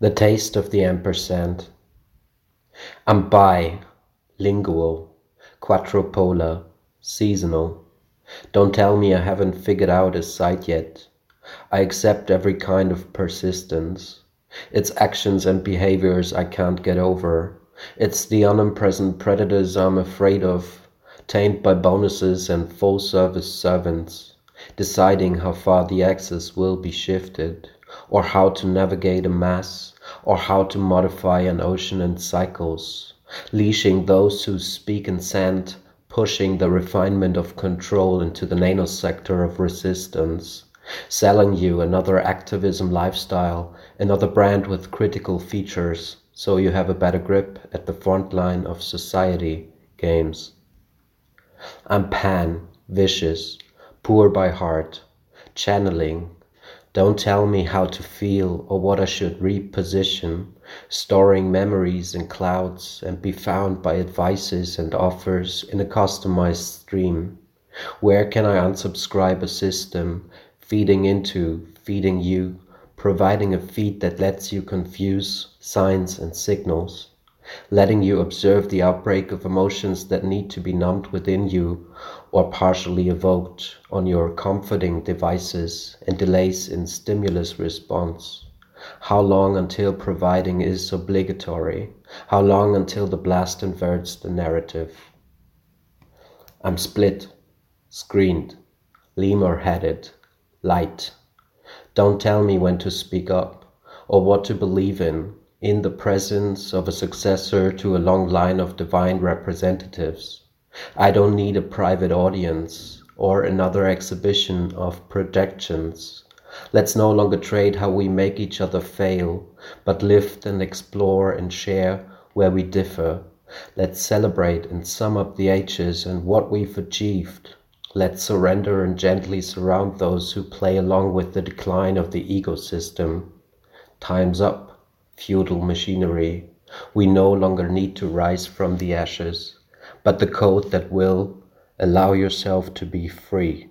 The taste of the ampersand. I'm lingual, quadrupolar, seasonal. Don't tell me I haven't figured out a site yet. I accept every kind of persistence. It's actions and behaviors I can't get over. It's the unpresent predators I'm afraid of, tamed by bonuses and full service servants, deciding how far the axis will be shifted or how to navigate a mass, or how to modify an ocean in cycles, leashing those who speak in sand, pushing the refinement of control into the nanosector of resistance, selling you another activism lifestyle, another brand with critical features, so you have a better grip at the front line of society games. I'm pan, vicious, poor by heart, channeling, don't tell me how to feel or what I should reposition, storing memories in clouds and be found by advices and offers in a customized stream. Where can I unsubscribe a system, feeding into, feeding you, providing a feed that lets you confuse signs and signals? Letting you observe the outbreak of emotions that need to be numbed within you or partially evoked on your comforting devices and delays in stimulus response. How long until providing is obligatory? How long until the blast inverts the narrative? I'm split, screened, lemur headed, light. Don't tell me when to speak up or what to believe in in the presence of a successor to a long line of divine representatives. I don't need a private audience or another exhibition of projections. Let's no longer trade how we make each other fail, but lift and explore and share where we differ. Let's celebrate and sum up the ages and what we've achieved. Let's surrender and gently surround those who play along with the decline of the ecosystem. Time's up feudal machinery, we no longer need to rise from the ashes, but the code that will allow yourself to be free.